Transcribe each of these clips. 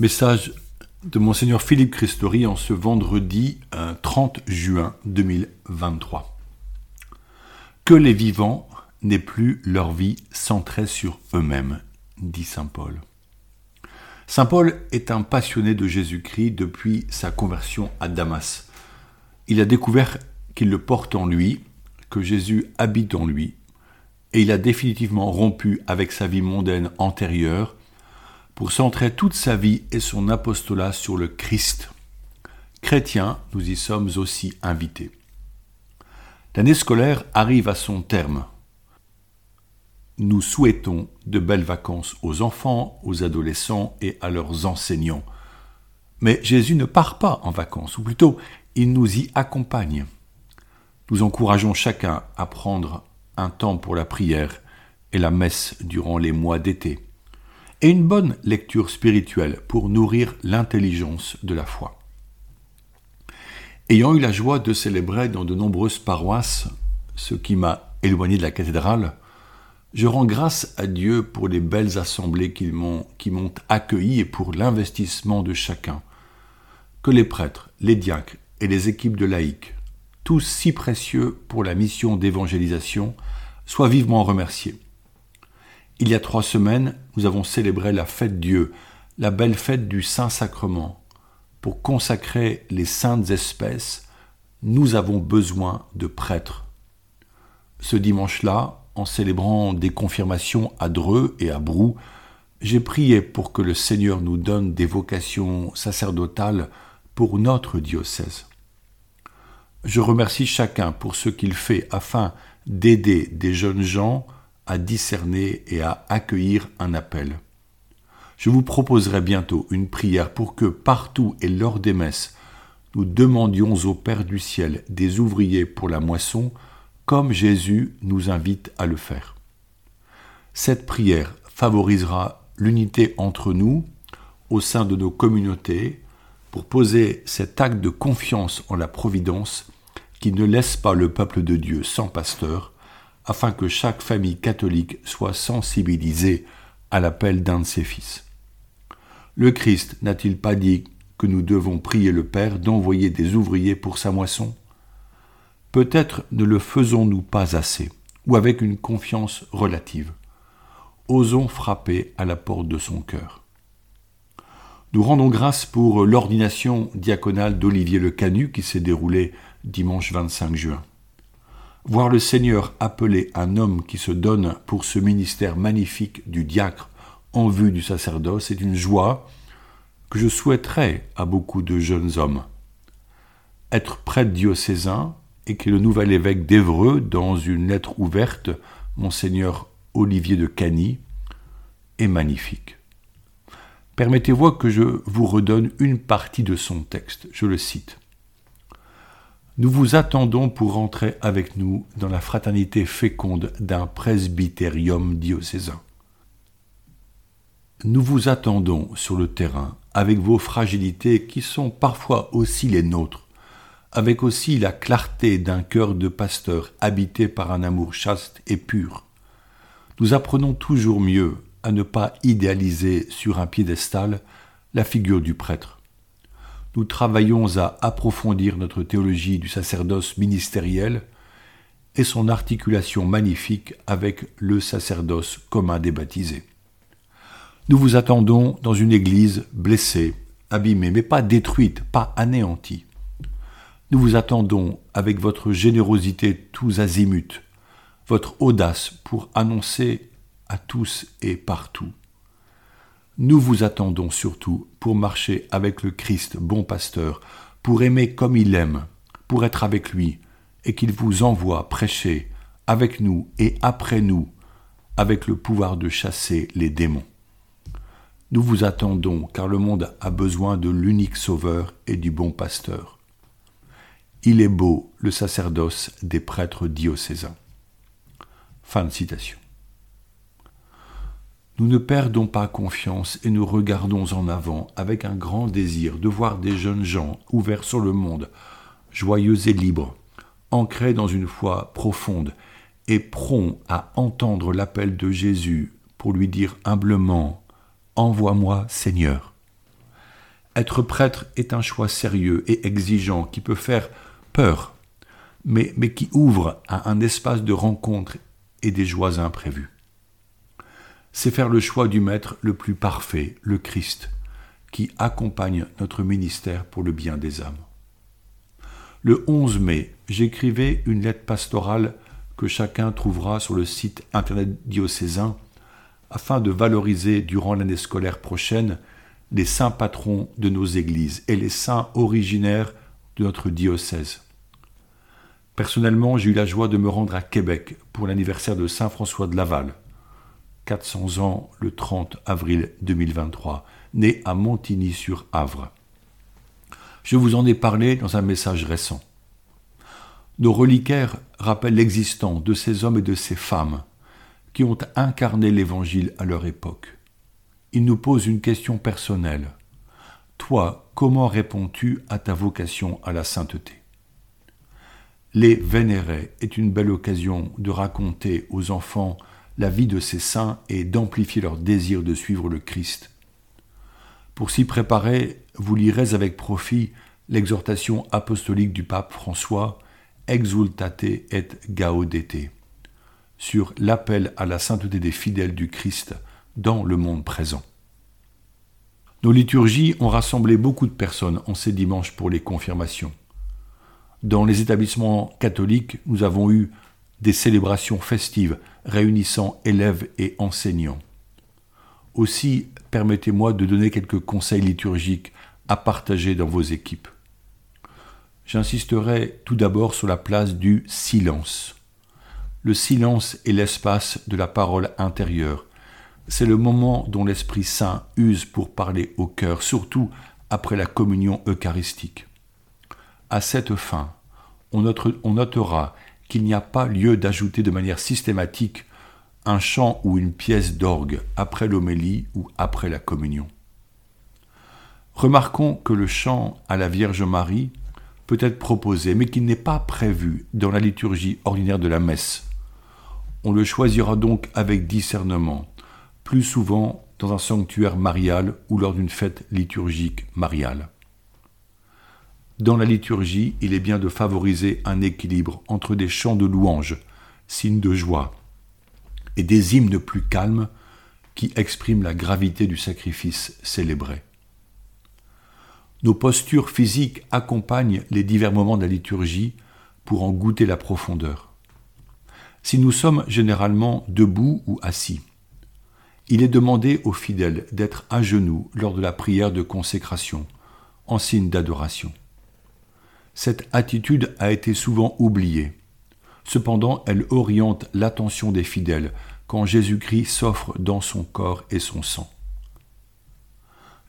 Message de Monseigneur Philippe Christori en ce vendredi 30 euh, juin 2023. Que les vivants n'aient plus leur vie centrée sur eux-mêmes, dit Saint Paul. Saint Paul est un passionné de Jésus-Christ depuis sa conversion à Damas. Il a découvert qu'il le porte en lui, que Jésus habite en lui, et il a définitivement rompu avec sa vie mondaine antérieure pour centrer toute sa vie et son apostolat sur le Christ. Chrétiens, nous y sommes aussi invités. L'année scolaire arrive à son terme. Nous souhaitons de belles vacances aux enfants, aux adolescents et à leurs enseignants. Mais Jésus ne part pas en vacances, ou plutôt, il nous y accompagne. Nous encourageons chacun à prendre un temps pour la prière et la messe durant les mois d'été et une bonne lecture spirituelle pour nourrir l'intelligence de la foi. Ayant eu la joie de célébrer dans de nombreuses paroisses, ce qui m'a éloigné de la cathédrale, je rends grâce à Dieu pour les belles assemblées qui m'ont, accueilli et pour l'investissement de chacun. Que les prêtres, les diacres et les équipes de laïcs, tous si précieux pour la mission d'évangélisation, soient vivement remerciés. Il y a trois semaines, nous avons célébré la fête Dieu, la belle fête du Saint-Sacrement. Pour consacrer les saintes espèces, nous avons besoin de prêtres. Ce dimanche-là, en célébrant des confirmations à Dreux et à Brou, j'ai prié pour que le Seigneur nous donne des vocations sacerdotales pour notre diocèse. Je remercie chacun pour ce qu'il fait afin d'aider des jeunes gens discerner et à accueillir un appel. Je vous proposerai bientôt une prière pour que partout et lors des messes, nous demandions au Père du ciel des ouvriers pour la moisson, comme Jésus nous invite à le faire. Cette prière favorisera l'unité entre nous, au sein de nos communautés, pour poser cet acte de confiance en la Providence qui ne laisse pas le peuple de Dieu sans pasteur, afin que chaque famille catholique soit sensibilisée à l'appel d'un de ses fils. Le Christ n'a-t-il pas dit que nous devons prier le Père d'envoyer des ouvriers pour sa moisson? Peut-être ne le faisons-nous pas assez, ou avec une confiance relative. Osons frapper à la porte de son cœur. Nous rendons grâce pour l'ordination diaconale d'Olivier Le Canu qui s'est déroulée dimanche 25 juin. Voir le Seigneur appeler un homme qui se donne pour ce ministère magnifique du diacre en vue du sacerdoce est une joie que je souhaiterais à beaucoup de jeunes hommes. Être prêtre diocésain, écrit le nouvel évêque d'Evreux dans une lettre ouverte, Monseigneur Olivier de Cany, est magnifique. Permettez-moi que je vous redonne une partie de son texte. Je le cite. Nous vous attendons pour rentrer avec nous dans la fraternité féconde d'un presbytérium diocésain. Nous vous attendons sur le terrain avec vos fragilités qui sont parfois aussi les nôtres, avec aussi la clarté d'un cœur de pasteur habité par un amour chaste et pur. Nous apprenons toujours mieux à ne pas idéaliser sur un piédestal la figure du prêtre nous travaillons à approfondir notre théologie du sacerdoce ministériel et son articulation magnifique avec le sacerdoce commun des baptisés. Nous vous attendons dans une église blessée, abîmée, mais pas détruite, pas anéantie. Nous vous attendons avec votre générosité tous azimuts, votre audace pour annoncer à tous et partout nous vous attendons surtout pour marcher avec le Christ bon pasteur, pour aimer comme il aime, pour être avec lui, et qu'il vous envoie prêcher avec nous et après nous, avec le pouvoir de chasser les démons. Nous vous attendons car le monde a besoin de l'unique sauveur et du bon pasteur. Il est beau le sacerdoce des prêtres diocésains. Fin de citation. Nous ne perdons pas confiance et nous regardons en avant avec un grand désir de voir des jeunes gens ouverts sur le monde, joyeux et libres, ancrés dans une foi profonde et prompts à entendre l'appel de Jésus pour lui dire humblement Envoie-moi, Seigneur. Être prêtre est un choix sérieux et exigeant qui peut faire peur, mais, mais qui ouvre à un espace de rencontre et des joies imprévues. C'est faire le choix du Maître le plus parfait, le Christ, qui accompagne notre ministère pour le bien des âmes. Le 11 mai, j'écrivais une lettre pastorale que chacun trouvera sur le site internet diocésain afin de valoriser durant l'année scolaire prochaine les saints patrons de nos églises et les saints originaires de notre diocèse. Personnellement, j'ai eu la joie de me rendre à Québec pour l'anniversaire de Saint François de Laval, 400 ans le 30 avril 2023, né à Montigny-sur-Avre. Je vous en ai parlé dans un message récent. Nos reliquaires rappellent l'existence de ces hommes et de ces femmes qui ont incarné l'Évangile à leur époque. Ils nous posent une question personnelle. Toi, comment réponds-tu à ta vocation à la sainteté? Les vénérer est une belle occasion de raconter aux enfants la vie de ces saints et d'amplifier leur désir de suivre le Christ. Pour s'y préparer, vous lirez avec profit l'exhortation apostolique du pape François Exultate et gaudete sur l'appel à la sainteté des fidèles du Christ dans le monde présent. Nos liturgies ont rassemblé beaucoup de personnes en ces dimanches pour les confirmations. Dans les établissements catholiques, nous avons eu des célébrations festives réunissant élèves et enseignants. Aussi, permettez-moi de donner quelques conseils liturgiques à partager dans vos équipes. J'insisterai tout d'abord sur la place du silence. Le silence est l'espace de la parole intérieure. C'est le moment dont l'Esprit Saint use pour parler au cœur, surtout après la communion eucharistique. À cette fin, on, notera qu'il n'y a pas lieu d'ajouter de manière systématique un chant ou une pièce d'orgue après l'homélie ou après la communion. Remarquons que le chant à la Vierge Marie peut être proposé, mais qu'il n'est pas prévu dans la liturgie ordinaire de la messe. On le choisira donc avec discernement, plus souvent dans un sanctuaire marial ou lors d'une fête liturgique mariale. Dans la liturgie, il est bien de favoriser un équilibre entre des chants de louange, signes de joie, et des hymnes plus calmes qui expriment la gravité du sacrifice célébré. Nos postures physiques accompagnent les divers moments de la liturgie pour en goûter la profondeur si nous sommes généralement debout ou assis. Il est demandé aux fidèles d'être à genoux lors de la prière de consécration, en signe d'adoration. Cette attitude a été souvent oubliée. Cependant, elle oriente l'attention des fidèles quand Jésus-Christ s'offre dans son corps et son sang.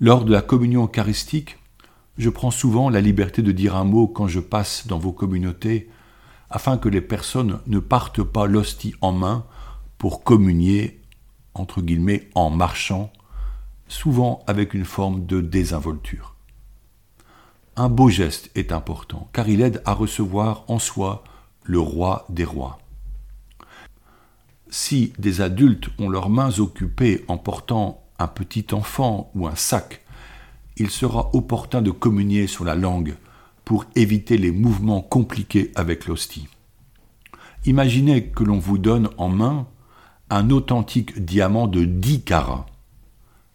Lors de la communion eucharistique, je prends souvent la liberté de dire un mot quand je passe dans vos communautés afin que les personnes ne partent pas l'hostie en main pour communier, entre guillemets, en marchant, souvent avec une forme de désinvolture. Un beau geste est important, car il aide à recevoir en soi le roi des rois. Si des adultes ont leurs mains occupées en portant un petit enfant ou un sac, il sera opportun de communier sur la langue pour éviter les mouvements compliqués avec l'hostie. Imaginez que l'on vous donne en main un authentique diamant de 10 carats.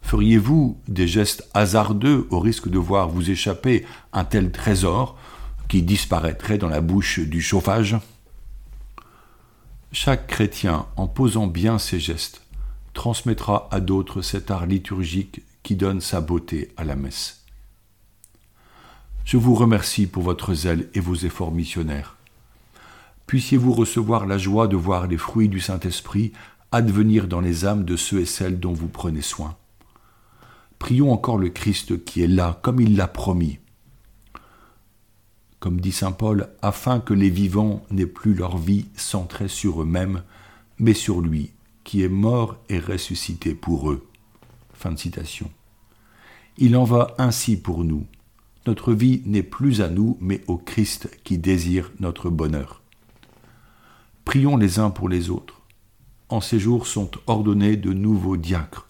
Feriez-vous des gestes hasardeux au risque de voir vous échapper un tel trésor qui disparaîtrait dans la bouche du chauffage? Chaque chrétien, en posant bien ses gestes, transmettra à d'autres cet art liturgique qui donne sa beauté à la messe. Je vous remercie pour votre zèle et vos efforts missionnaires. Puissiez-vous recevoir la joie de voir les fruits du Saint-Esprit advenir dans les âmes de ceux et celles dont vous prenez soin. Prions encore le Christ qui est là, comme il l'a promis. Comme dit Saint Paul, afin que les vivants n'aient plus leur vie centrée sur eux-mêmes, mais sur lui, qui est mort et ressuscité pour eux. Fin de citation. Il en va ainsi pour nous. Notre vie n'est plus à nous, mais au Christ qui désire notre bonheur. Prions les uns pour les autres. En ces jours sont ordonnés de nouveaux diacres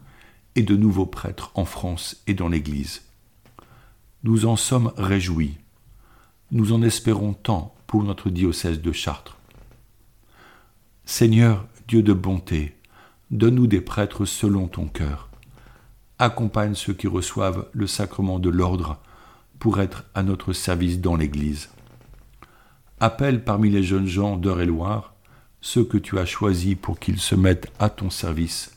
de nouveaux prêtres en France et dans l'Église. Nous en sommes réjouis. Nous en espérons tant pour notre diocèse de Chartres. Seigneur, Dieu de bonté, donne-nous des prêtres selon ton cœur. Accompagne ceux qui reçoivent le sacrement de l'ordre pour être à notre service dans l'Église. Appelle parmi les jeunes gens d'Eure-et-Loire ceux que tu as choisis pour qu'ils se mettent à ton service